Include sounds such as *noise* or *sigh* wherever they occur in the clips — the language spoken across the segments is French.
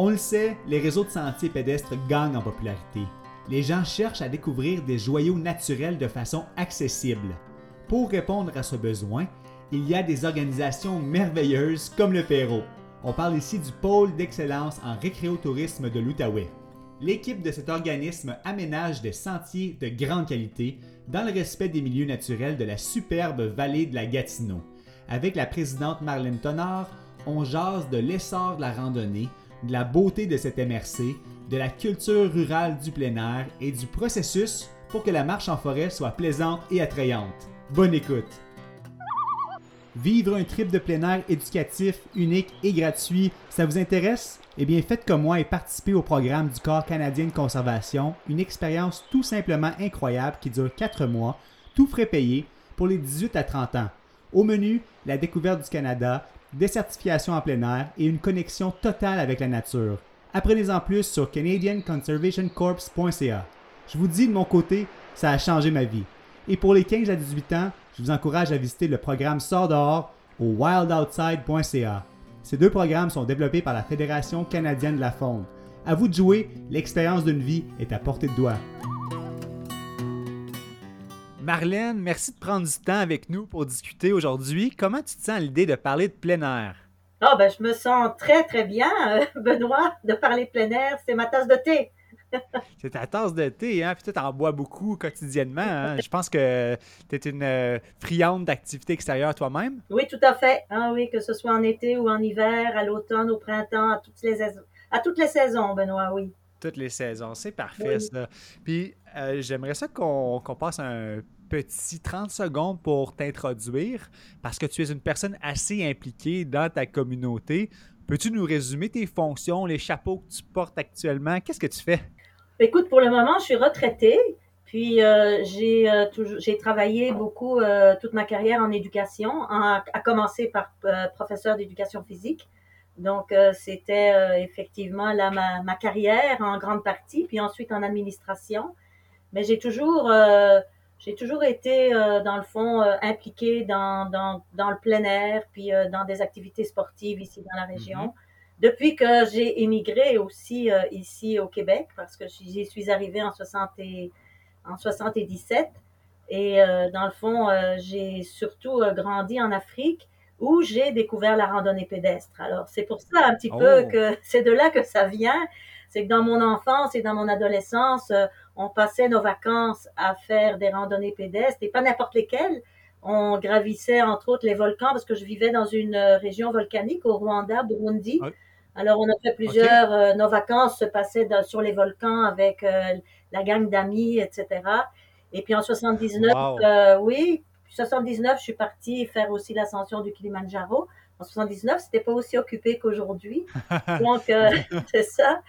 On le sait, les réseaux de sentiers pédestres gagnent en popularité. Les gens cherchent à découvrir des joyaux naturels de façon accessible. Pour répondre à ce besoin, il y a des organisations merveilleuses comme le Perrault. On parle ici du pôle d'excellence en récréotourisme de l'Outaouais. L'équipe de cet organisme aménage des sentiers de grande qualité dans le respect des milieux naturels de la superbe vallée de la Gatineau. Avec la présidente Marlène Tonard, on jase de l'essor de la randonnée, de la beauté de cette MRC, de la culture rurale du plein air et du processus pour que la marche en forêt soit plaisante et attrayante. Bonne écoute! Vivre un trip de plein air éducatif, unique et gratuit, ça vous intéresse? Eh bien, faites comme moi et participez au programme du Corps canadien de conservation, une expérience tout simplement incroyable qui dure 4 mois, tout frais payé, pour les 18 à 30 ans. Au menu, la découverte du Canada, des certifications en plein air et une connexion totale avec la nature. Apprenez-en plus sur canadianconservationcorps.ca. Je vous dis de mon côté, ça a changé ma vie. Et pour les 15 à 18 ans, je vous encourage à visiter le programme Sort dehors au wildoutside.ca. Ces deux programmes sont développés par la Fédération canadienne de la faune. À vous de jouer, l'expérience d'une vie est à portée de doigt. Marlène, merci de prendre du temps avec nous pour discuter aujourd'hui. Comment tu te sens à l'idée de parler de plein air? Ah, ben, je me sens très, très bien, euh, *laughs* Benoît, de parler de plein air. C'est ma tasse de thé. *laughs* c'est ta tasse de thé, hein? Puis tu en bois beaucoup quotidiennement. Hein? Je pense que tu es une euh, friande d'activités extérieures toi-même. Oui, tout à fait. Ah, oui, que ce soit en été ou en hiver, à l'automne, au printemps, à toutes les, à toutes les saisons, Benoît, oui. Toutes les saisons, c'est parfait ça. Puis euh, j'aimerais ça qu'on passe un petit 30 secondes pour t'introduire parce que tu es une personne assez impliquée dans ta communauté. Peux-tu nous résumer tes fonctions, les chapeaux que tu portes actuellement? Qu'est-ce que tu fais? Écoute, pour le moment, je suis retraitée. Puis euh, j'ai euh, j'ai travaillé beaucoup euh, toute ma carrière en éducation, à commencer par professeur d'éducation physique. Donc c'était effectivement là ma, carrière en grande partie, puis ensuite en administration. Mais j'ai toujours j'ai toujours été dans le fond impliquée dans, dans, dans, le plein air, puis dans des activités sportives ici dans la région. Mm-hmm. Depuis que j'ai émigré aussi euh, ici au Québec, parce que j'y suis arrivée en, 60 et, en 77, et euh, dans le fond, euh, j'ai surtout grandi en Afrique où j'ai découvert la randonnée pédestre. Alors, c'est pour ça un petit peu oh. que *laughs* c'est de là que ça vient. C'est que dans mon enfance et dans mon adolescence, on passait nos vacances à faire des randonnées pédestres et pas n'importe lesquelles. On gravissait entre autres les volcans parce que je vivais dans une région volcanique au Rwanda, Burundi. Alors, on a fait plusieurs, euh, nos vacances se passaient sur les volcans avec euh, la gang d'amis, etc. Et puis en 79, euh, oui, 79, je suis partie faire aussi l'ascension du Kilimanjaro. En 79, c'était pas aussi occupé qu'aujourd'hui. *laughs* Donc, *laughs* c'est ça.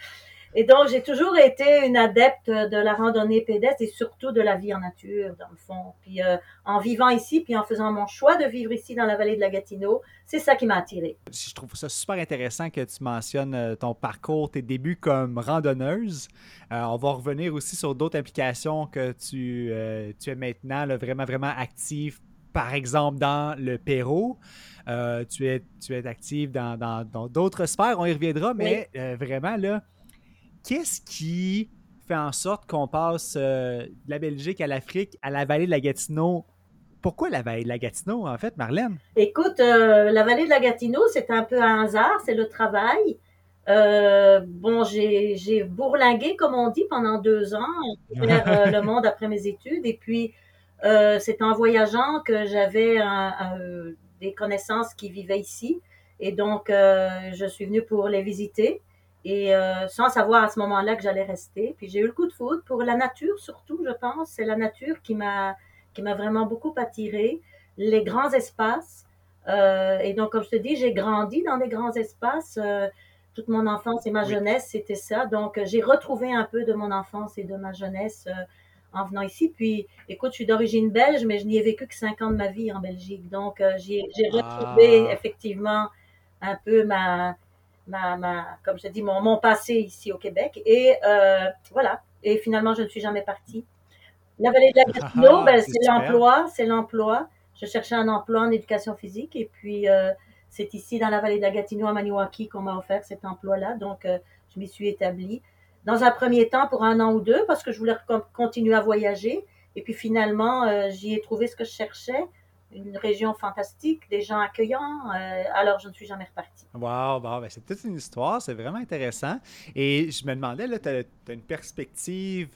Et donc, j'ai toujours été une adepte de la randonnée pédestre et surtout de la vie en nature, dans le fond. Puis euh, en vivant ici, puis en faisant mon choix de vivre ici dans la vallée de la Gatineau, c'est ça qui m'a attirée. Je trouve ça super intéressant que tu mentionnes euh, ton parcours, tes débuts comme randonneuse. Euh, on va revenir aussi sur d'autres implications que tu, tu es maintenant vraiment, vraiment active par exemple dans le Pérou. tu, es, tu es active dans d'autres sphères, on y reviendra, mais vraiment là, qu'est-ce qui fait en sorte qu'on passe euh, de la Belgique à l'Afrique, à la vallée de la Gatineau? Pourquoi la vallée de la Gatineau, en fait, Marlène? Écoute, euh, la vallée de la Gatineau, c'est un peu un hasard, c'est le travail. Euh, bon, j'ai bourlingué, comme on dit, pendant deux ans, vers le monde après mes études. Et puis, c'est en voyageant que j'avais des connaissances qui vivaient ici. Et donc, je suis venue pour les visiter et euh, sans savoir à ce moment-là que j'allais rester. Puis j'ai eu le coup de foudre pour la nature surtout, je pense. C'est la nature qui m'a qui m'a vraiment beaucoup attirée, les grands espaces. Euh, et donc, comme je te dis, j'ai grandi dans des grands espaces. Euh, toute mon enfance et ma jeunesse, c'était ça. Donc, j'ai retrouvé un peu de mon enfance et de ma jeunesse en venant ici. Puis, écoute, je suis d'origine belge, mais je n'y ai vécu que cinq ans de ma vie en Belgique. Donc, j'ai retrouvé ah. effectivement un peu ma, ma, ma, comme je dis, mon, mon passé ici au Québec. Et voilà. Et finalement, je ne suis jamais partie. La vallée de la *laughs* Gatineau, ah, ben, c'est l'emploi, c'est l'emploi. Je cherchais un emploi en éducation physique et puis euh, c'est ici dans la vallée de la Gatineau à Maniwaki qu'on m'a offert cet emploi-là. Donc euh, je m'y suis établie. Dans un premier temps pour un an ou deux parce que je voulais continuer à voyager et puis finalement euh, j'y ai trouvé ce que je cherchais. Une région fantastique, des gens accueillants. alors, je ne suis jamais repartie. Wow, ben, c'est toute une histoire, c'est vraiment intéressant. Et je me demandais, tu as, une perspective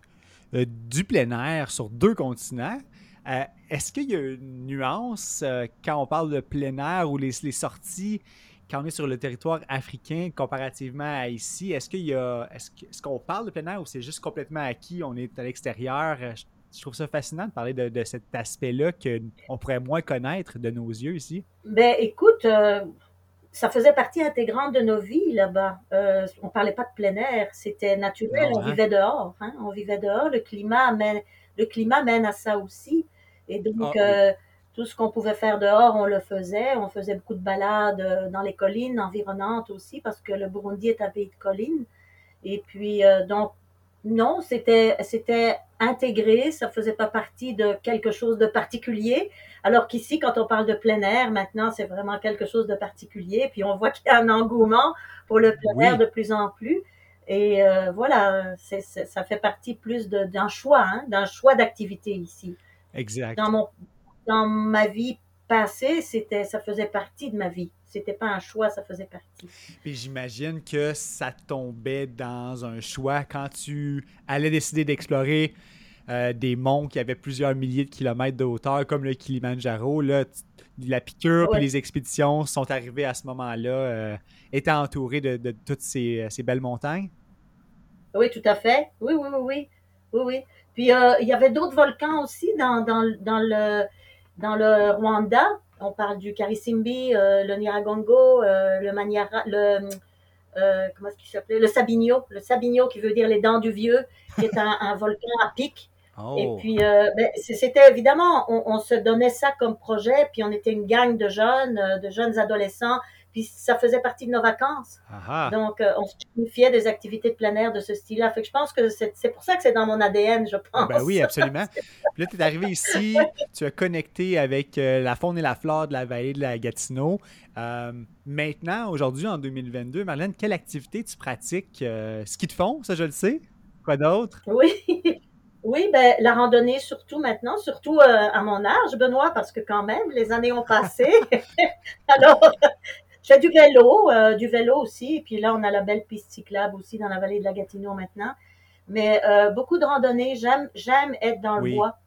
euh, du plein air sur deux continents. Euh, est-ce qu'il y a une nuance euh, quand on parle de plein air ou les, sorties quand on est sur le territoire africain comparativement à ici? Est-ce qu'il y a est-ce, qu'on parle de plein air ou c'est juste complètement acquis, on est à l'extérieur? Je, trouve ça fascinant de parler de, cet aspect-là qu'on pourrait moins connaître de nos yeux ici. Ben écoute, ça faisait partie intégrante de nos vies là-bas. Euh, on parlait pas de plein air, c'était naturel, on hein? vivait dehors. Hein? On vivait dehors, le climat, mène, le climat mène à ça aussi. Et donc, ah, euh, tout ce qu'on pouvait faire dehors, on le faisait. On faisait beaucoup de balades euh, dans les collines environnantes aussi, parce que le Burundi est un pays de collines. Et puis, euh, donc, non, c'était, c'était intégré, ça faisait pas partie de quelque chose de particulier. Alors qu'ici, quand on parle de plein air, maintenant, c'est vraiment quelque chose de particulier. Puis on voit qu'il y a un engouement pour le plein air de plus en plus. Et euh, voilà, c'est, ça fait partie plus d'un choix, hein, d'un choix d'activité ici. Exact. Dans, mon, dans ma vie passée, c'était, ça faisait partie de ma vie. C'était pas un choix, ça faisait partie. Puis j'imagine que ça tombait dans un choix quand tu allais décider d'explorer euh, des monts qui avaient plusieurs milliers de kilomètres de hauteur, comme le Kilimanjaro. Là, la piqûre et les expéditions sont arrivées à ce moment-là, euh, étant entourées de, toutes ces, belles montagnes? Oui, tout à fait. Oui, oui, oui, oui. oui, Puis euh, il y avait d'autres volcans aussi dans, le, dans le Rwanda. On parle du Karisimbi, le Niragongo, le Maniara, le comment est-ce qu'il s'appelait? Le Sabinio, le Sabinio qui veut dire les dents du vieux, qui est un, *laughs* un volcan à pic et oh. puis, euh, ben, c'était évidemment, on, se donnait ça comme projet, puis on était une gang de jeunes, euh, de jeunes adolescents, puis ça faisait partie de nos vacances. Donc, euh, on se signifiait des activités de plein air de ce style-là. Fait que je pense que c'est pour ça que c'est dans mon ADN, je pense. Ben oui, absolument. *laughs* puis là, tu es arrivé ici, tu as connecté avec la faune et la flore de la vallée de la Gatineau. maintenant, aujourd'hui, en 2022, Marlène, quelle activité tu pratiques? ski de fond, ça je le sais? Quoi d'autre? Oui. *laughs* Oui, ben, la randonnée surtout maintenant, surtout euh, à mon âge, Benoît, parce que quand même, les années ont passé. *laughs* Alors, je fais du vélo, euh, du vélo aussi, et puis là, on a la belle piste cyclable aussi dans la vallée de la Gatineau maintenant. Mais euh, beaucoup de randonnées, j'aime, j'aime être dans le bois.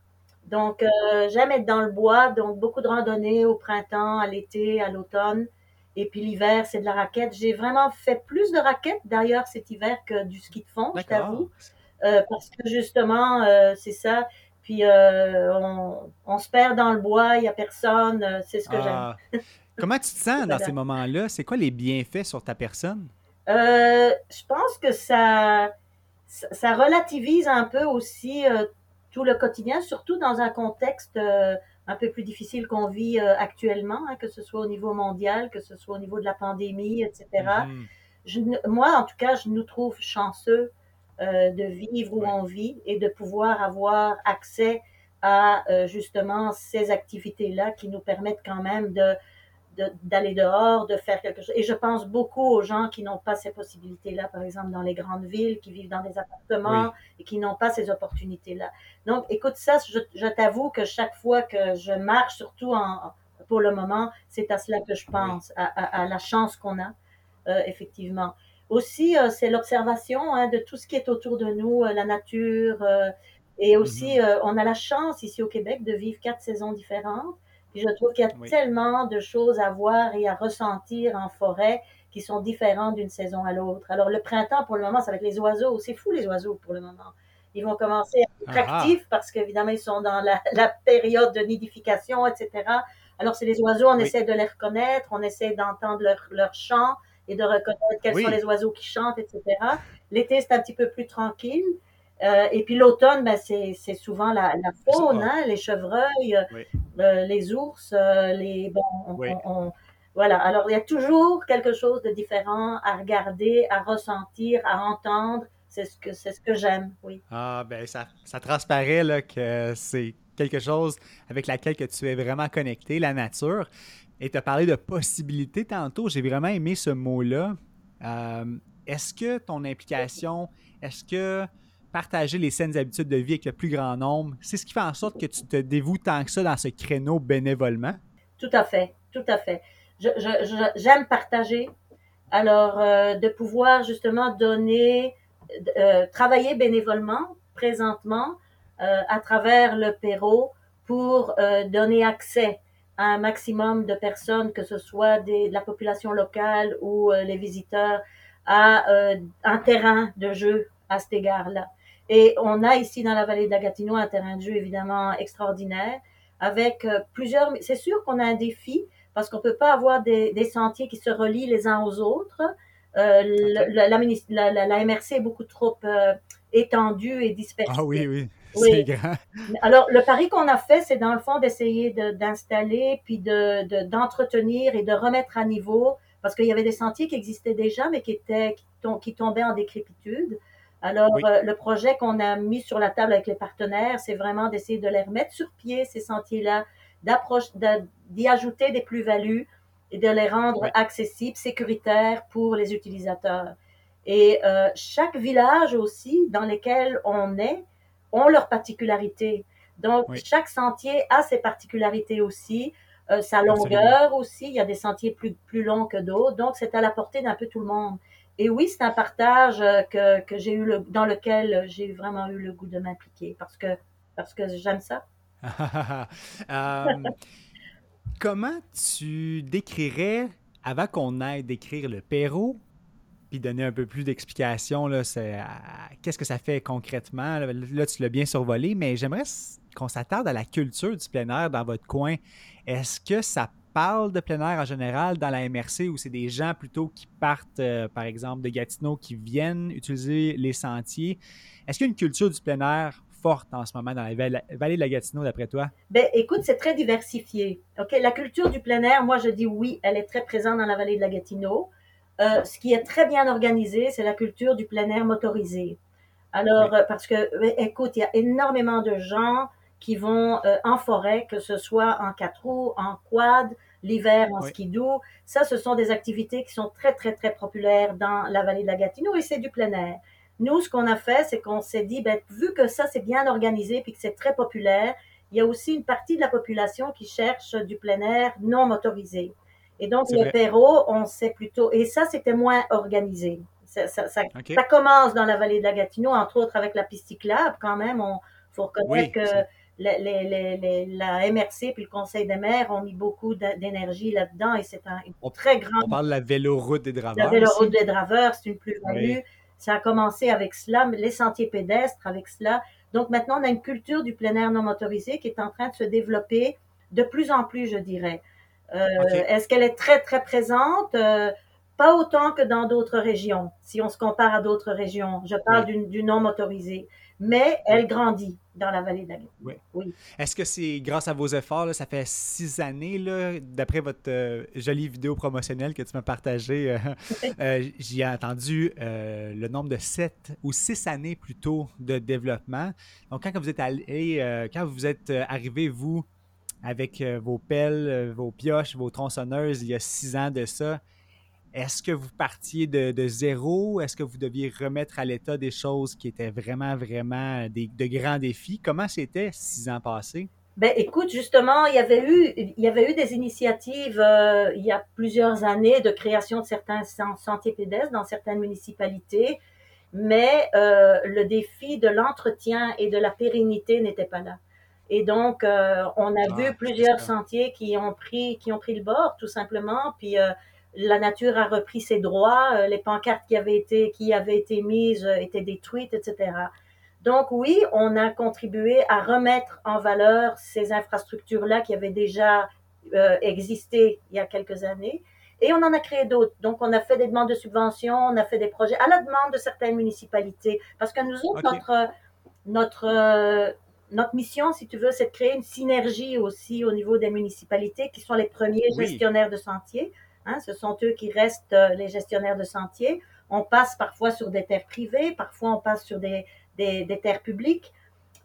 Donc, j'aime être dans le bois, donc beaucoup de randonnées au printemps, à l'été, à l'automne. Et puis l'hiver, c'est de la raquette. J'ai vraiment fait plus de raquettes d'ailleurs cet hiver que du ski de fond, je t'avoue. Euh, parce que justement, euh, c'est ça. Puis euh, on, se perd dans le bois, il n'y a personne, c'est ce que j'aime. *laughs* Comment tu te sens dans ces moments-là? C'est quoi les bienfaits sur ta personne? je pense que ça, ça, relativise un peu aussi tout le quotidien, surtout dans un contexte un peu plus difficile qu'on vit actuellement, hein, que ce soit au niveau mondial, que ce soit au niveau de la pandémie, etc. Mm-hmm. moi, en tout cas, je nous trouve chanceux euh, de vivre où on vit et de pouvoir avoir accès à euh, justement ces activités-là qui nous permettent quand même de d'aller dehors, de faire quelque chose. Et je pense beaucoup aux gens qui n'ont pas ces possibilités-là, par exemple dans les grandes villes, qui vivent dans des appartements et qui n'ont pas ces opportunités-là. Donc, écoute, ça, je, je t'avoue que chaque fois que je marche, surtout en, pour le moment, c'est à cela que je pense, à, à, à, la chance qu'on a, euh, effectivement. Aussi, euh, c'est l'observation hein, de tout ce qui est autour de nous, euh, la nature. Euh, et aussi, mhm. on a la chance ici au Québec de vivre quatre saisons différentes. Puis je trouve qu'il y a tellement de choses à voir et à ressentir en forêt qui sont différentes d'une saison à l'autre. Alors le printemps, pour le moment, c'est avec les oiseaux. C'est fou les oiseaux pour le moment. Ils vont commencer à être ah. actifs parce qu'évidemment, ils sont dans la, la, période de nidification, etc. Alors c'est les oiseaux, on essaie de les reconnaître, on essaie d'entendre leur, leur chant et de reconnaître quels sont les oiseaux qui chantent, etc. L'été, c'est un petit peu plus tranquille. Euh, et puis l'automne, ben, c'est souvent la, faune, hein, les chevreuils, euh, les ours, euh, les bon, voilà. Alors il y a toujours quelque chose de différent à regarder, à ressentir, à entendre. C'est ce que c'est ce que j'aime, oui. Ah ben ça, ça transparaît là, que c'est quelque chose avec laquelle que tu es vraiment connecté, la nature. Et tu as parlé de possibilités tantôt. J'ai vraiment aimé ce mot-là. est-ce que ton implication, est-ce que partager les saines habitudes de vie avec le plus grand nombre, c'est ce qui fait en sorte que tu te dévoues tant que ça dans ce créneau bénévolement? Tout à fait, tout à fait. J'aime partager. Alors, euh, de pouvoir justement donner, euh, travailler bénévolement présentement euh, à travers le Perrault pour donner accès à un maximum de personnes, que ce soit de la population locale ou les visiteurs, à un terrain de jeu à cet égard-là. Et on a ici dans la vallée de la Gatineau un terrain de jeu évidemment extraordinaire avec euh, plusieurs. C'est sûr qu'on a un défi parce qu'on peut pas avoir des, des, sentiers qui se relient les uns aux autres. Euh, la, la, la, MRC est beaucoup trop euh, étendue et dispersée. Ah oui, oui. Grand. Alors, le pari qu'on a fait, c'est dans le fond d'essayer d'installer, puis de, d'entretenir et de remettre à niveau, parce qu'il y avait des sentiers qui existaient déjà, mais qui, étaient, qui, qui tombaient en décrépitude. Alors, euh, le projet qu'on a mis sur la table avec les partenaires, c'est vraiment d'essayer de les remettre sur pied, ces sentiers-là, d'y ajouter des plus-values et de les rendre accessibles, sécuritaires pour les utilisateurs. Et euh, chaque village aussi dans lequel on est ont leurs particularités. Donc, chaque sentier a ses particularités aussi, euh, sa longueur aussi. Il y a des sentiers plus, plus longs que d'autres. Donc, c'est à la portée d'un peu tout le monde. Et oui, c'est un partage euh, que, j'ai eu dans lequel j'ai vraiment eu le goût de m'impliquer parce que, parce que j'aime ça. *laughs* Euh, comment tu décrirais, avant qu'on aille décrire le Perrault, puis donner un peu plus d'explications, qu'est-ce que ça fait concrètement? Là, tu l'as bien survolé, mais j'aimerais qu'on s'attarde à la culture du plein air dans votre coin. Est-ce que ça parle de plein air en général dans la MRC ou c'est des gens plutôt qui partent, euh, par exemple, de Gatineau qui viennent utiliser les sentiers? Est-ce qu'il y a une culture du plein air forte en ce moment dans la vallée de la Gatineau, d'après toi? Ben, écoute, c'est très diversifié. OK, la culture du plein air, moi, je dis oui, elle est très présente dans la vallée de la Gatineau. Euh, ce qui est très bien organisé, c'est la culture du plein air motorisé. Alors, euh, parce que, écoute, il y a énormément de gens qui vont en forêt, que ce soit en quatre roues, en quad, l'hiver en ski doux. Ça, ce sont des activités qui sont très, très, très populaires dans la vallée de la Gatineau et c'est du plein air. Nous, ce qu'on a fait, c'est qu'on s'est dit, ben, vu que ça, c'est bien organisé puis que c'est très populaire, il y a aussi une partie de la population qui cherche du plein air non motorisé. Et donc, le Perrault, on sait plutôt, et ça, c'était moins organisé. Ça, ça, ça, commence dans la vallée de la Gatineau, entre autres avec la piste cyclable, quand même. On faut reconnaître que la MRC puis le Conseil des maires ont mis beaucoup d'énergie là-dedans et c'est un très grand. On parle de la véloroute des draveurs. La véloroute des draveurs, c'est une plus-value. Ça a commencé avec cela, les sentiers pédestres avec cela. Donc maintenant, on a une culture du plein air non motorisé qui est en train de se développer de plus en plus, je dirais. Euh, est-ce qu'elle est très, très présente? Euh, pas autant que dans d'autres régions, si on se compare à d'autres régions. Je parle du non motorisé mais elle grandit dans la vallée de la Oui. oui. Est-ce que c'est grâce à vos efforts, ça fait six années, d'après votre euh, jolie vidéo promotionnelle que tu m'as partagée, euh, *laughs* euh, j'y ai entendu le nombre de sept ou six années plutôt de développement. Donc, quand vous êtes allé, quand vous êtes arrivé, vous, avec vos pelles, vos pioches, vos tronçonneuses, il y a six ans de ça, est-ce que vous partiez de, zéro? Est-ce que vous deviez remettre à l'état des choses qui étaient vraiment, vraiment des, de grands défis? Comment c'était six ans passés? Ben, écoute, justement, il y avait eu, il y avait eu des initiatives euh, il y a plusieurs années de création de certains sentiers pédestres dans certaines municipalités, mais euh, le défi de l'entretien et de la pérennité n'était pas là. Et donc, euh, on a ah, vu plusieurs sentiers qui ont pris, qui ont pris le bord, tout simplement. Puis la nature a repris ses droits, euh, les pancartes qui avaient été, qui avaient été mises euh, étaient détruites, etc. Donc oui, on a contribué à remettre en valeur ces infrastructures-là qui avaient déjà euh, existé il y a quelques années. Et on en a créé d'autres. Donc, on a fait des demandes de subventions, on a fait des projets à la demande de certaines municipalités. Parce que nous autres, notre, notre, notre mission, si tu veux, c'est de créer une synergie aussi au niveau des municipalités qui sont les premiers gestionnaires de sentiers. Hein, ce sont eux qui restent euh, les gestionnaires de sentiers. On passe parfois sur des terres privées, parfois on passe sur des, des, terres publiques,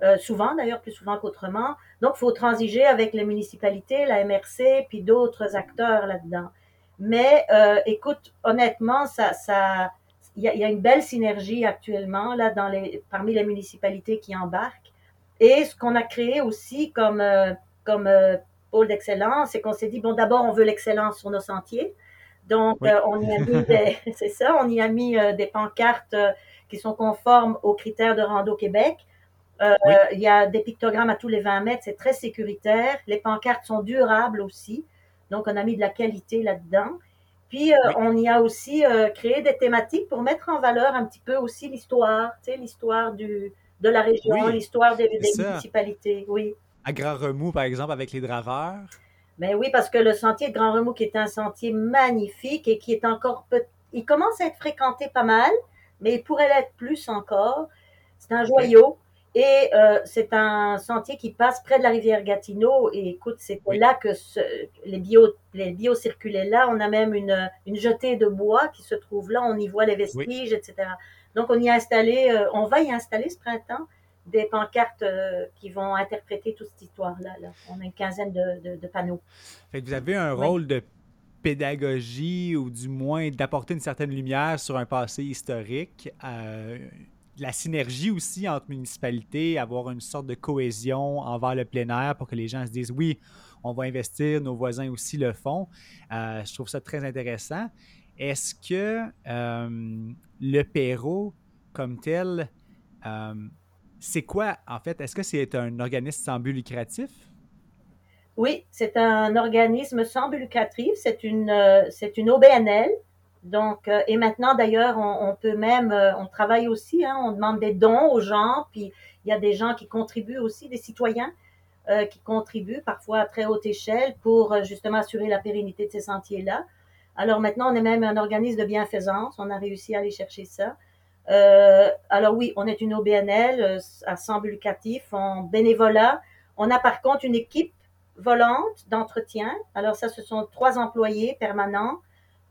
euh, souvent d'ailleurs, plus souvent qu'autrement. Donc, il faut transiger avec les municipalités, la MRC, puis d'autres acteurs là-dedans. Mais euh, écoute, honnêtement, ça, ça, il y, a une belle synergie actuellement là dans les, parmi les municipalités qui embarquent. Et ce qu'on a créé aussi comme, comme pôle d'excellence, c'est qu'on s'est dit bon, d'abord, on veut l'excellence sur nos sentiers. Donc, oui. euh, on y a mis *laughs* des, *laughs* c'est ça, on y a mis euh, des pancartes euh, qui sont conformes aux critères de Rando Québec. Oui. Il y a des pictogrammes à tous les 20 mètres, c'est très sécuritaire. Les pancartes sont durables aussi. Donc, on a mis de la qualité là-dedans. Puis, oui. on y a aussi créé des thématiques pour mettre en valeur un petit peu aussi l'histoire, tu sais, l'histoire du, de la région, l'histoire des, des municipalités. Oui. À Grand Remous, par exemple, avec les draveurs? Ben oui, parce que le sentier de Grand Remous, qui est un sentier magnifique et qui est encore peu... Il commence à être fréquenté pas mal, mais il pourrait l'être plus encore. C'est un joyau. Et euh, c'est un sentier qui passe près de la rivière Gatineau. Et écoute, c'est oui. là que ce, les, bio, les bio circulaient là. On a même une, une jetée de bois qui se trouve là. On y voit les vestiges, oui. etc. Donc, on y a installé, euh, on va y installer ce printemps des pancartes euh, qui vont interpréter toute cette histoire-là. Là. On a une quinzaine de, de, de, panneaux. Fait que vous avez un rôle de pédagogie ou du moins d'apporter une certaine lumière sur un passé historique. Euh, la synergie aussi entre municipalités, avoir une sorte de cohésion envers le plein air pour que les gens se disent oui, on va investir, nos voisins aussi le font. Euh, je trouve ça très intéressant. Est-ce que le Perrault, comme tel, c'est quoi en fait? Est-ce que c'est un organisme sans but lucratif? Oui, c'est un organisme sans but lucratif. C'est une, euh, OBNL. Donc, euh, et maintenant d'ailleurs, on, peut même, euh, on travaille aussi, hein, on demande des dons aux gens, puis il y a des gens qui contribuent aussi, des citoyens qui contribuent parfois à très haute échelle pour justement assurer la pérennité de ces sentiers-là. Alors maintenant, on est même un organisme de bienfaisance, on a réussi à aller chercher ça. Euh, alors oui, on est une OBNL à sans but lucratif, en bénévolat. On a par contre une équipe volante d'entretien. Alors ça, ce sont trois employés permanents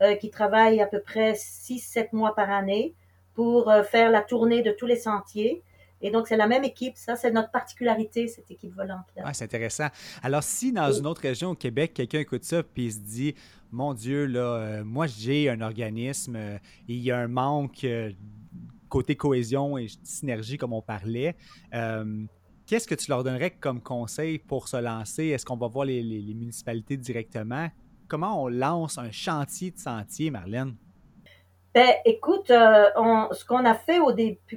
euh, qui travaillent à peu près 6-7 mois par année pour euh, faire la tournée de tous les sentiers. Et donc, c'est la même équipe. Ça, c'est notre particularité, cette équipe volante-là. Ah, c'est intéressant. Alors, si dans une autre région au Québec, quelqu'un écoute ça puis se dit Mon Dieu, là, euh, moi, j'ai un organisme euh, il y a un manque euh, côté cohésion et synergie, comme on parlait. Euh, Qu'est-ce que tu leur donnerais comme conseil pour se lancer? Est-ce qu'on va voir les, municipalités directement? comment on lance un chantier de sentier, Marlène? Ben, écoute, euh, on, ce qu'on a fait au,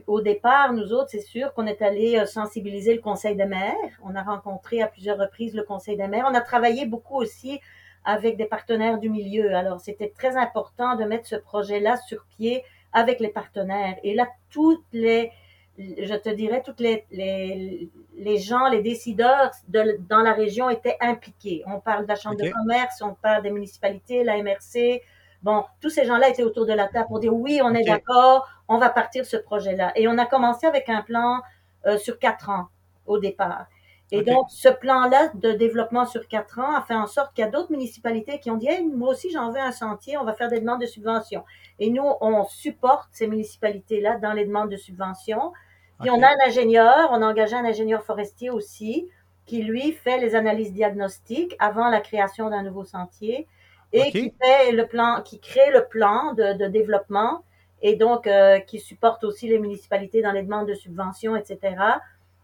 au départ, nous autres, c'est sûr qu'on est allé euh, sensibiliser le Conseil des maires. On a rencontré à plusieurs reprises le Conseil des maires. On a travaillé beaucoup aussi avec des partenaires du milieu. Alors, c'était très important de mettre ce projet-là sur pied avec les partenaires. Et là, toutes les, je te dirais, toutes les, les, les gens, les décideurs de, dans la région étaient impliqués. On parle de la Chambre okay. de commerce, on parle des municipalités, la MRC. Bon, tous ces gens-là étaient autour de la table pour dire oui, on est d'accord, on va partir ce projet-là. Et on a commencé avec un plan euh, sur quatre ans au départ. Et okay. donc, ce plan-là de développement sur quatre ans a fait en sorte qu'il y a d'autres municipalités qui ont dit hey, moi aussi, j'en veux un sentier, on va faire des demandes de subventions. Et nous, on supporte ces municipalités-là dans les demandes de subventions. Puis okay. on a un ingénieur, on a engagé un ingénieur forestier aussi, qui lui fait les analyses diagnostiques avant la création d'un nouveau sentier et okay. qui fait le plan, qui crée le plan de, de développement et donc euh, qui supporte aussi les municipalités dans les demandes de subventions, etc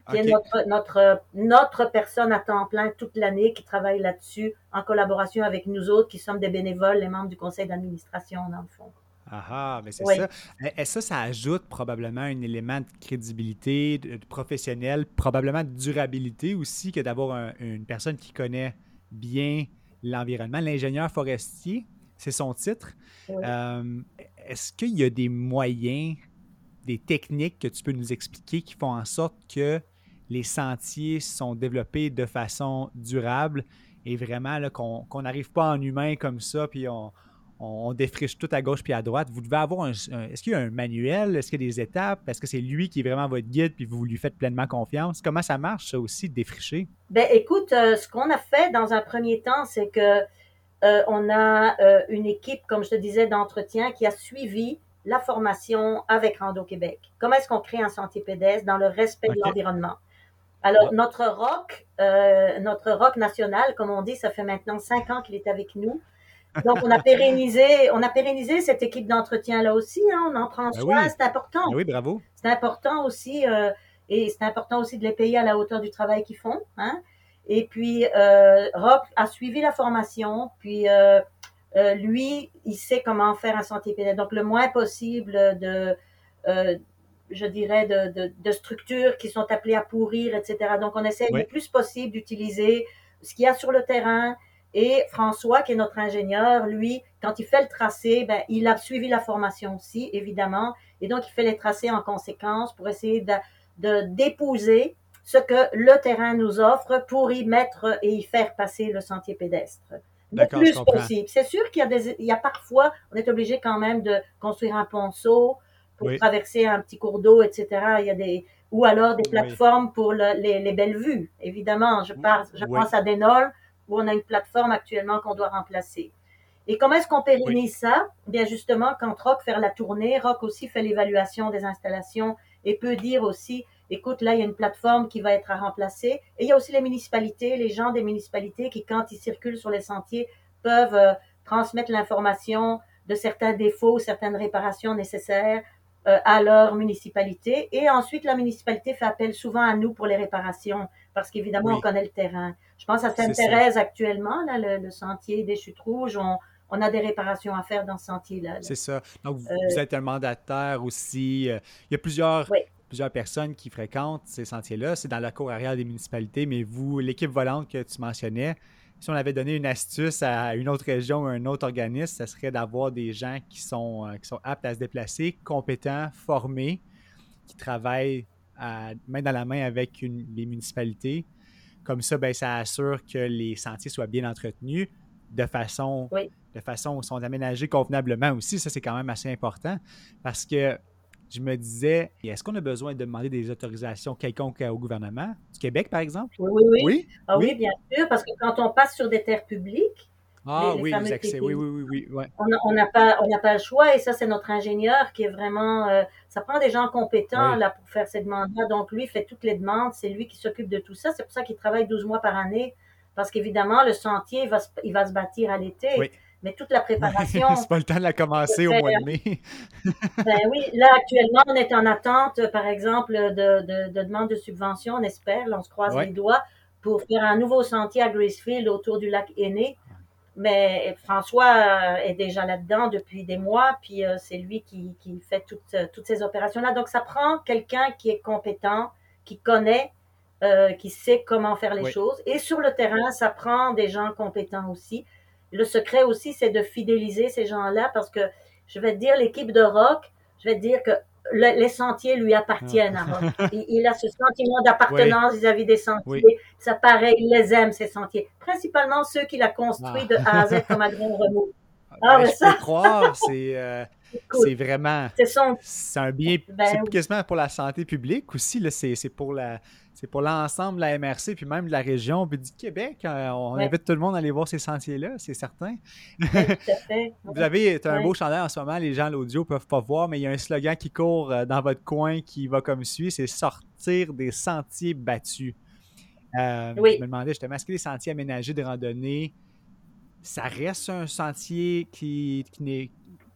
qui okay. est notre, notre, notre personne à temps plein toute l'année qui travaille là-dessus en collaboration avec nous autres qui sommes des bénévoles, les membres du conseil d'administration, dans le fond. Ah, mais c'est oui. ça. Et ça, ça ajoute probablement un élément de crédibilité, de, de professionnel, probablement de durabilité aussi, que d'avoir un, une personne qui connaît bien l'environnement? L'ingénieur forestier, c'est son titre. Oui. Euh, Est-ce qu'il y a des moyens, des techniques que tu peux nous expliquer qui font en sorte que les sentiers sont développés de façon durable et vraiment qu'on n'arrive pas en humain comme ça, puis on, on, défriche tout à gauche puis à droite. Vous devez avoir un. Est-ce qu'il y a un manuel? Est-ce qu'il y a des étapes? Est-ce que c'est lui qui est vraiment votre guide puis vous lui faites pleinement confiance? Comment ça marche, ça aussi, de défricher? Ben, écoute, euh, ce qu'on a fait dans un premier temps, c'est que euh, on a euh, une équipe, comme je te disais, d'entretien qui a suivi la formation avec Rando Québec. Comment est-ce qu'on crée un sentier pédestre dans le respect de l'environnement? Alors, notre rock, notre rock national, comme on dit, ça fait maintenant cinq ans qu'il est avec nous. Donc, on a *laughs* pérennisé, on a pérennisé cette équipe d'entretien là aussi. Hein, on en prend ben soin, c'est important. Ben oui, bravo. C'est important aussi, euh, et c'est important aussi de les payer à la hauteur du travail qu'ils font. Hein. Et puis, euh, Rob a suivi la formation, puis euh, euh, lui, il sait comment faire un sentier pédestre. Donc, le moins possible de, euh, je dirais, de, de, de, structures qui sont appelées à pourrir, etc. Donc, on essaie le plus possible d'utiliser ce qu'il y a sur le terrain, et François, qui est notre ingénieur, lui, quand il fait le tracé, ben, il a suivi la formation aussi, évidemment, et donc il fait les tracés en conséquence pour essayer de, de d'épouser ce que le terrain nous offre pour y mettre et y faire passer le sentier pédestre. Le plus possible. C'est sûr qu'il y a des, il y a parfois, on est obligé quand même de construire un ponceau pour traverser un petit cours d'eau, etc. Il y a des, ou alors des plateformes pour le, les, les, belles vues. Évidemment, je, pense à Denol, où on a une plateforme actuellement qu'on doit remplacer. Et comment est-ce qu'on pérennise ça? Bien justement, quand Rock fait la tournée, Rock aussi fait l'évaluation des installations et peut dire aussi, écoute, là, il y a une plateforme qui va être à remplacer. Et il y a aussi les municipalités, les gens des municipalités qui, quand ils circulent sur les sentiers, peuvent euh, transmettre l'information de certains défauts, certaines réparations nécessaires à leur municipalité. Et ensuite, la municipalité fait appel souvent à nous pour les réparations, parce qu'évidemment, on connaît le terrain. Je pense à Sainte-Thérèse actuellement, là, le, sentier des chutes rouges. On, a des réparations à faire dans ce sentier-là. C'est ça. Donc, vous, euh, êtes un mandataire aussi. Euh, il y a plusieurs, plusieurs personnes qui fréquentent ces sentiers-là. C'est dans la cour arrière des municipalités, mais vous, l'équipe volante que tu mentionnais, si on avait donné une astuce à une autre région ou un autre organisme, ce serait d'avoir des gens qui sont, euh, qui sont aptes à se déplacer, compétents, formés, qui travaillent main dans la main avec les municipalités. Comme ça, ben, ça assure que les sentiers soient bien entretenus de façon, de façon où sont aménagés convenablement aussi. Ça, c'est quand même assez important parce que je me disais, est-ce qu'on a besoin de demander des autorisations quelconques au gouvernement du Québec, par exemple? Oui, oui, oui. Ah oui, bien sûr, parce que quand on passe sur des terres publiques, ah oui, les accès. Oui, oui, oui, oui. On n'a pas, on pas le choix et ça, c'est notre ingénieur qui est vraiment. Euh, ça prend des gens compétents là pour faire ces demandes-là. Donc lui fait toutes les demandes, c'est lui qui s'occupe de tout ça. C'est pour ça qu'il travaille 12 mois par année parce qu'évidemment le sentier il va se, il va se bâtir à l'été. Oui. Mais toute la préparation. *laughs* c'est pas le temps de la commencer au mois de *laughs* mai. ben oui, là actuellement, on est en attente, par exemple, de, de, de demande de subvention, on espère, là, on se croise les doigts, pour faire un nouveau sentier à Gracefield autour du lac Aîné. Mais François euh, est déjà là-dedans depuis des mois, puis euh, c'est lui qui, qui fait toutes, euh, toutes ces opérations-là. Donc, ça prend quelqu'un qui est compétent, qui connaît, euh, qui sait comment faire les choses. Et sur le terrain, ça prend des gens compétents aussi. Le secret aussi, c'est de fidéliser ces gens-là parce que, je vais te dire, l'équipe de rock, je vais te dire que les sentiers lui appartiennent à ah. Il, a ce sentiment d'appartenance vis-à-vis des sentiers. Ça paraît, il les aime, ces sentiers. Principalement ceux qu'il a construits de A à Z comme Adrien Remou. Ah, ben, je peux croire, c'est euh, vraiment... C'est un bien... Ben c'est quasiment pour la santé publique aussi, c'est pour la c'est pour l'ensemble de la MRC, puis même de la région, puis du Québec. Euh, on invite tout le monde à aller voir ces sentiers-là, c'est certain. *laughs* Vous avez un beau chandail en ce moment, les gens à l'audio ne peuvent pas voir, mais il y a un slogan qui court euh, dans votre coin qui va comme suit, c'est sortir des sentiers battus. Euh, je me demandais justement, est-ce que les sentiers aménagés de randonnée, ça reste un sentier qui, qui n'est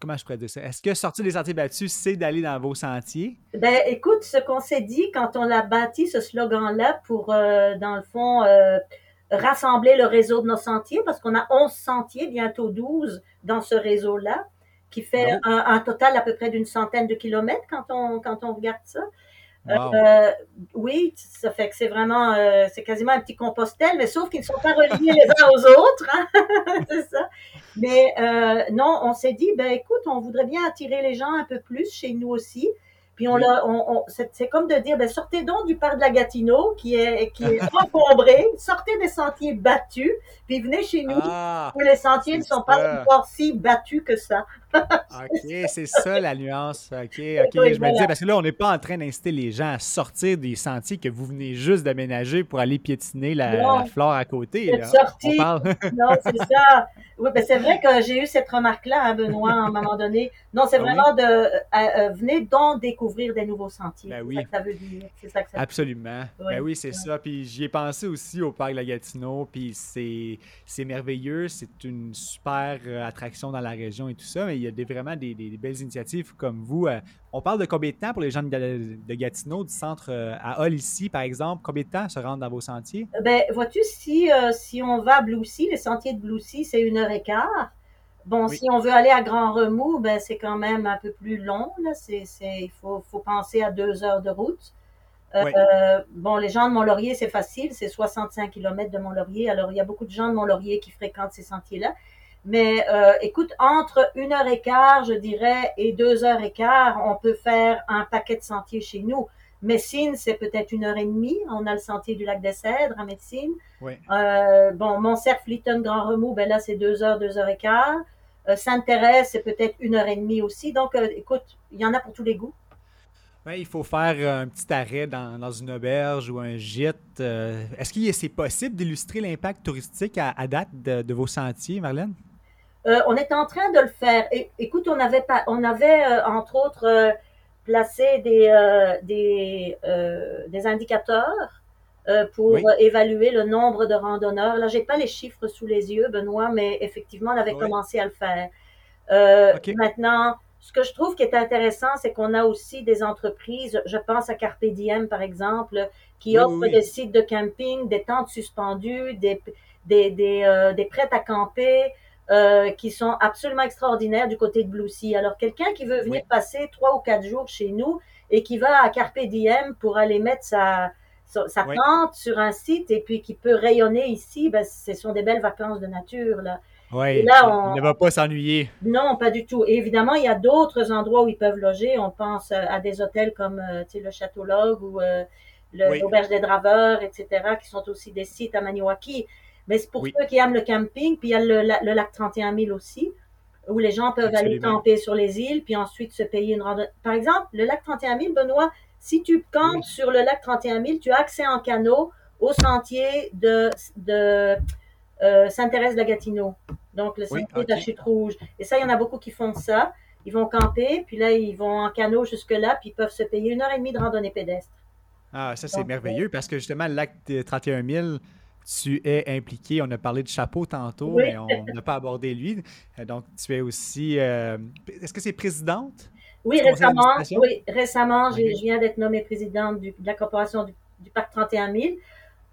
comment je pourrais dire ça? Est-ce que sortir des sentiers battus, c'est d'aller dans vos sentiers? Ben, écoute, ce qu'on s'est dit quand on a bâti ce slogan-là pour, euh, dans le fond, euh, rassembler le réseau de nos sentiers, parce qu'on a 11 sentiers, bientôt 12 dans ce réseau-là, qui fait un, un, total à peu près d'une centaine de kilomètres quand on, quand on regarde ça. Euh, oui, ça fait que c'est vraiment, euh, c'est quasiment un petit compostel, mais sauf qu'ils ne sont pas reliés les uns aux autres. Hein. *laughs* c'est ça. Mais euh, non, on s'est dit, ben écoute, on voudrait bien attirer les gens un peu plus chez nous aussi. Puis on, on, c'est comme de dire, ben, sortez donc du parc de la Gatineau qui est, qui est *laughs* encombré, sortez des sentiers battus, puis venez chez nous ah, où les sentiers ne sont pas encore si battus que ça. OK, c'est ça la nuance. OK, *laughs* OK. je me disais, parce que là, on n'est pas en train d'inciter les gens à sortir des sentiers que vous venez juste d'aménager pour aller piétiner la, flore à côté. Là. *laughs* non, c'est ça. Oui, ben c'est vrai que j'ai eu cette remarque-là, hein, Benoît, à un moment donné. Non, c'est ah vraiment de euh, euh, venez donc découvrir des nouveaux sentiers. Ben oui. C'est ça que ça veut dire. C'est ça que ça Absolument. Oui, ben oui, c'est ça. Puis j'y ai pensé aussi au parc La Gatineau, puis c'est merveilleux. C'est une super euh, attraction dans la région et tout ça. Mais il y a des, vraiment des, des, belles initiatives comme vous. On parle de combien de temps pour les gens de, Gatineau, du centre à Hall ici, par exemple? Combien de temps se rendre dans vos sentiers? Ben, vois-tu, si, si on va à Bloussy, les sentiers de Bloussy, c'est une heure et quart. Bon, si on veut aller à Grand Remous, ben, c'est quand même un peu plus long. Là. C'est, il faut, faut, penser à deux heures de route. Euh, bon, les gens de Mont-Laurier, c'est facile, c'est 65 km de Mont-Laurier. Alors, il y a beaucoup de gens de Mont-Laurier qui fréquentent ces sentiers-là. Mais euh, écoute, entre une heure et quart, je dirais, et deux heures et quart, on peut faire un paquet de sentiers chez nous. Messine, c'est peut-être une heure et demie. On a le sentier du lac des Cèdres à Messine. Oui. Euh, bon, Montcerf, Fliton, Grand Remous, ben là, c'est deux heures, deux heures et quart. Euh, Sainte-Thérèse, c'est peut-être une heure et demie aussi. Donc, euh, écoute, il y en a pour tous les goûts. Oui, il faut faire un petit arrêt dans, une auberge ou un gîte. Est-ce qu'il est possible d'illustrer l'impact touristique à, date de, vos sentiers, Marlène? on est en train de le faire. écoute, on avait, pas, on avait entre autres placé des, des, des indicateurs euh, pour évaluer le nombre de randonneurs. Là, j'ai pas les chiffres sous les yeux, Benoît, mais effectivement, on avait commencé à le faire. Euh, Maintenant, ce que je trouve qui est intéressant, c'est qu'on a aussi des entreprises, je pense à Carpe Diem, par exemple, qui offrent des sites de camping, des tentes suspendues, des, des, des, euh, des prêts à camper, euh, qui sont absolument extraordinaires du côté de Bloussy. Alors, quelqu'un qui veut venir passer trois ou quatre jours chez nous et qui va à Carpe Diem pour aller mettre sa, ça plante sur un site et puis qui peut rayonner ici, ben, ce sont des belles vacances de nature. Là. Oui, là, on ne va pas s'ennuyer. Non, pas du tout. Et évidemment, il y a d'autres endroits où ils peuvent loger. On pense euh, à des hôtels comme euh, le Château Log ou euh, l'Auberge des Draveurs, etc., qui sont aussi des sites à Maniwaki. Mais c'est pour ceux qui aiment le camping, puis il y a le, lac 31 000 aussi, où les gens peuvent aller camper sur les îles, puis ensuite se payer une randonnée. Par exemple, le lac 31 000, Benoît, si tu campes sur le lac 31 000, tu as accès en canot au sentier de, de euh, Sainte-Thérèse-de-Gatineau. Donc, le sentier de la Chute Rouge. Et ça, il y en a beaucoup qui font ça. Ils vont camper, puis là, ils vont en canot jusque-là, puis ils peuvent se payer une heure et demie de randonnée pédestre. Ah, ça, c'est merveilleux parce que justement, le lac de 31 000, tu es impliqué. On a parlé de chapeau tantôt, mais on n'a pas abordé lui. Euh, donc, tu es aussi. Euh, est-ce que c'est présidente? Oui, récemment, oui, récemment, je viens d'être nommée présidente de la corporation du, Parc 31 000.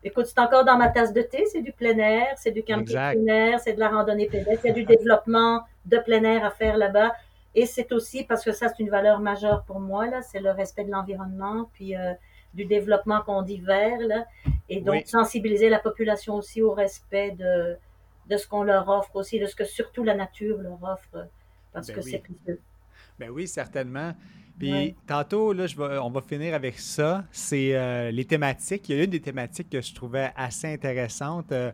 Écoute, c'est encore dans ma tasse de thé, c'est du plein air, c'est du camping plein air, c'est de la randonnée pédestre, il y a du développement de plein air à faire là-bas. Et c'est aussi, parce que ça, c'est une valeur majeure pour moi, là, c'est le respect de l'environnement, puis euh, du développement qu'on dit vert, là. Et donc, sensibiliser la population aussi au respect de, de ce qu'on leur offre aussi, de ce que surtout la nature leur offre, parce ben que c'est plus ben oui, certainement. Puis tantôt, là, je on va finir avec ça. C'est euh, les thématiques. Il y a une des thématiques que je trouvais assez intéressante. Euh,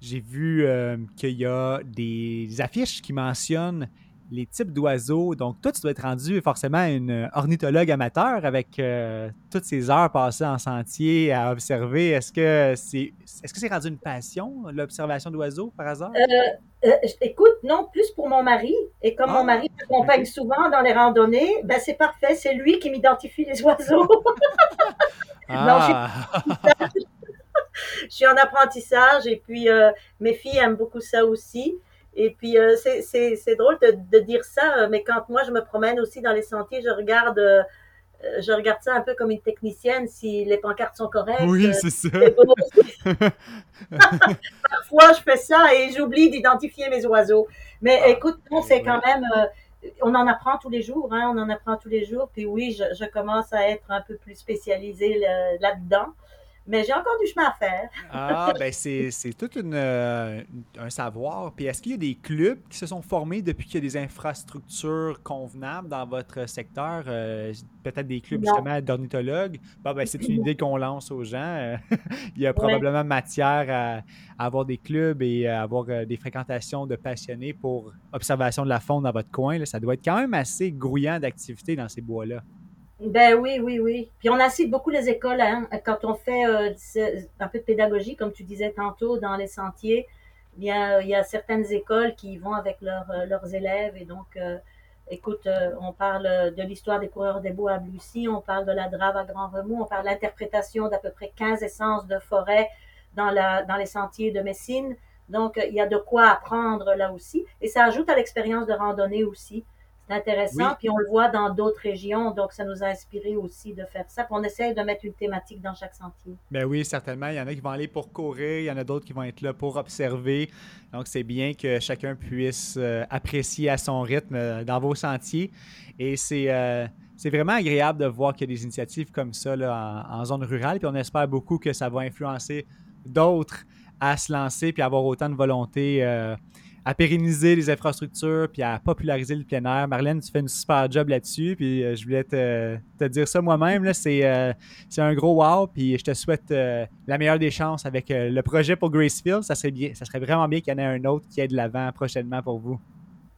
j'ai vu euh, qu'il y a des affiches qui mentionnent les types d'oiseaux. Donc, toi, tu dois être rendu forcément une ornithologue amateur avec euh, toutes ces heures passées en sentier à observer. Est-ce que c'est est-ce que c'est rendu une passion, l'observation d'oiseaux, par hasard? Euh, euh, écoute, non, plus pour mon mari. Et comme mon ah, mari m'accompagne souvent dans les randonnées, ben c'est parfait. C'est lui qui m'identifie les oiseaux. *laughs* ah. *laughs* je suis en apprentissage et puis mes filles aiment beaucoup ça aussi. Et puis, euh, c'est drôle de, de, dire ça, euh, mais quand moi, je me promène aussi dans les sentiers, je regarde, euh, je regarde ça un peu comme une technicienne, si les pancartes sont correctes. Oui, c'est ça. *laughs* Parfois, je fais ça et j'oublie d'identifier mes oiseaux. Mais ah, écoute, c'est quand même, on en apprend tous les jours, hein, on en apprend tous les jours. Puis oui, je, je commence à être un peu plus spécialisée là-dedans. Mais j'ai encore du chemin à faire. ah, ben c'est, tout euh, un savoir. Puis est-ce qu'il y a des clubs qui se sont formés depuis qu'il y a des infrastructures convenables dans votre secteur? Euh, peut-être des clubs justement d'ornithologues? ben, c'est une *laughs* idée qu'on lance aux gens. *laughs* Il y a probablement matière à, avoir des clubs et à avoir euh, des fréquentations de passionnés pour observation de la faune dans votre coin. Ça doit être quand même assez grouillant d'activités dans ces bois-là. Ben oui, oui, oui. Puis on incite beaucoup les écoles hein, quand on fait euh, un peu de pédagogie, comme tu disais tantôt, dans les sentiers. Bien, il y a certaines écoles qui vont avec euh, leurs élèves et donc, euh, écoute, on parle de l'histoire des coureurs des bois à Blucy, on parle de la drave à Grand Remous, on parle de l'interprétation d'à peu près 15 essences de forêt dans, la, dans les sentiers de Messine. Donc, il y a de quoi apprendre là aussi. Et ça ajoute à l'expérience de randonnée aussi intéressant. Puis on le voit dans d'autres régions, donc ça nous a inspiré aussi de faire ça. Puis on essaie de mettre une thématique dans chaque sentier. Ben oui, certainement. Il y en a qui vont aller pour courir, il y en a d'autres qui vont être là pour observer. Donc c'est bien que chacun puisse euh, apprécier à son rythme euh, dans vos sentiers. Et c'est euh, c'est vraiment agréable de voir qu'il y a des initiatives comme ça là, en, zone rurale. Puis on espère beaucoup que ça va influencer d'autres à se lancer puis avoir autant de volonté à pérenniser les infrastructures puis à populariser le plein air. Marlène, tu fais une super job là-dessus. Puis euh, je voulais te, dire ça moi-même. Euh, c'est un gros wow. Puis je te souhaite euh, la meilleure des chances avec le projet pour Gracefield. Ça serait, bien, ça serait vraiment bien qu'il y en ait un autre qui ait de l'avant prochainement pour vous.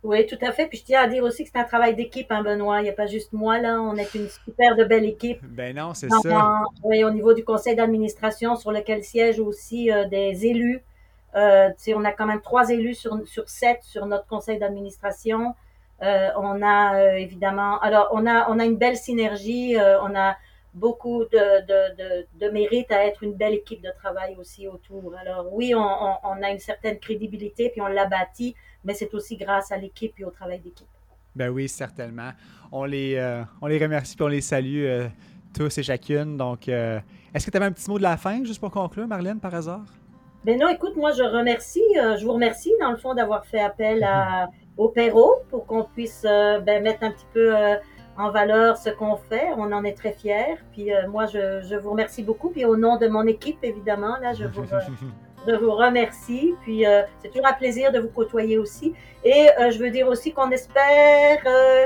Oui, tout à fait. Puis je tiens à dire aussi que c'est un travail d'équipe, hein, Benoît. Il n'y a pas juste moi, là. On est une super de belle équipe. Ben non, c'est ça. Oui, au niveau du conseil d'administration, sur lequel siègent aussi des élus. Euh, on a quand même trois élus sur, sur sept sur notre conseil d'administration. Euh, on a euh, évidemment, alors on a, on a une belle synergie, on a beaucoup de, de, de, de, mérite à être une belle équipe de travail aussi autour. Alors oui, on, on, a une certaine crédibilité, puis on l'a bâti, mais c'est aussi grâce à l'équipe et au travail d'équipe. Ben oui, certainement. On les, on les remercie puis on les salue tous et chacune. Donc, est-ce que tu avais un petit mot de la fin, juste pour conclure, Marlène, par hasard? Ben non, écoute, moi je remercie, euh, je vous remercie dans le fond d'avoir fait appel à, au Perrault pour qu'on puisse euh, ben, mettre un petit peu euh, en valeur ce qu'on fait. On en est très fiers. Puis moi je, je, vous remercie beaucoup. Puis au nom de mon équipe, évidemment, là, je vous, *laughs* je vous remercie. Puis c'est toujours un plaisir de vous côtoyer aussi. Et je veux dire aussi qu'on espère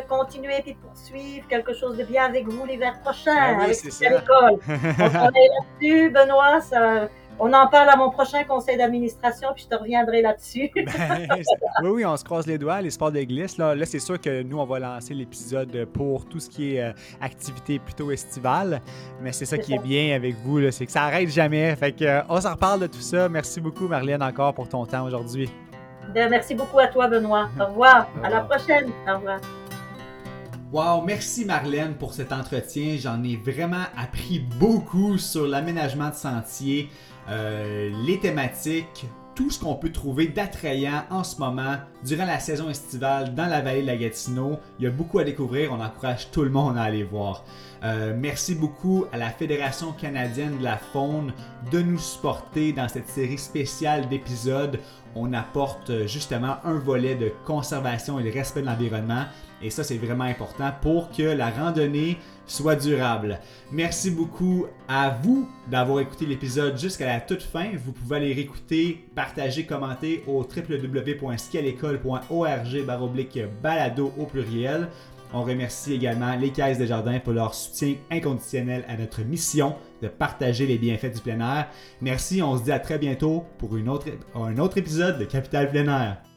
continuer et poursuivre quelque chose de bien avec vous l'hiver prochain, ben avec l'école. *laughs* on est là-dessus, Benoît. Ça, on en parle à mon prochain conseil d'administration, puis je te reviendrai là-dessus. Ben, *laughs* oui, oui, on se croise les doigts, les sports de glisse. Là, là c'est sûr que nous, on va lancer l'épisode pour tout ce qui est euh, activité plutôt estivale. Mais c'est ça qui est bien avec vous, c'est que ça arrête jamais. Fait que, euh, on s'en reparle de tout ça. Merci beaucoup, Marlène, encore pour ton temps aujourd'hui. Ben, merci beaucoup à toi, Benoît. Au revoir. *laughs* À la prochaine. Au revoir. Wow, merci Marlène pour cet entretien. J'en ai vraiment appris beaucoup sur l'aménagement de sentiers, euh, les thématiques, tout ce qu'on peut trouver d'attrayant en ce moment durant la saison estivale dans la vallée de la Gatineau. Il y a beaucoup à découvrir, on encourage tout le monde à aller voir. Euh, merci beaucoup à la Fédération canadienne de la faune de nous supporter dans cette série spéciale d'épisodes. On apporte euh, justement un volet de conservation et de respect de l'environnement. Et ça, c'est vraiment important pour que la randonnée soit durable. Merci beaucoup à vous d'avoir écouté l'épisode jusqu'à la toute fin. Vous pouvez aller réécouter, partager, commenter au www.skialécole.org balado au pluriel. On remercie également les Caisses des Jardins pour leur soutien inconditionnel à notre mission de partager les bienfaits du plein air. Merci, on se dit à très bientôt pour un autre épisode de Capital Plein Air.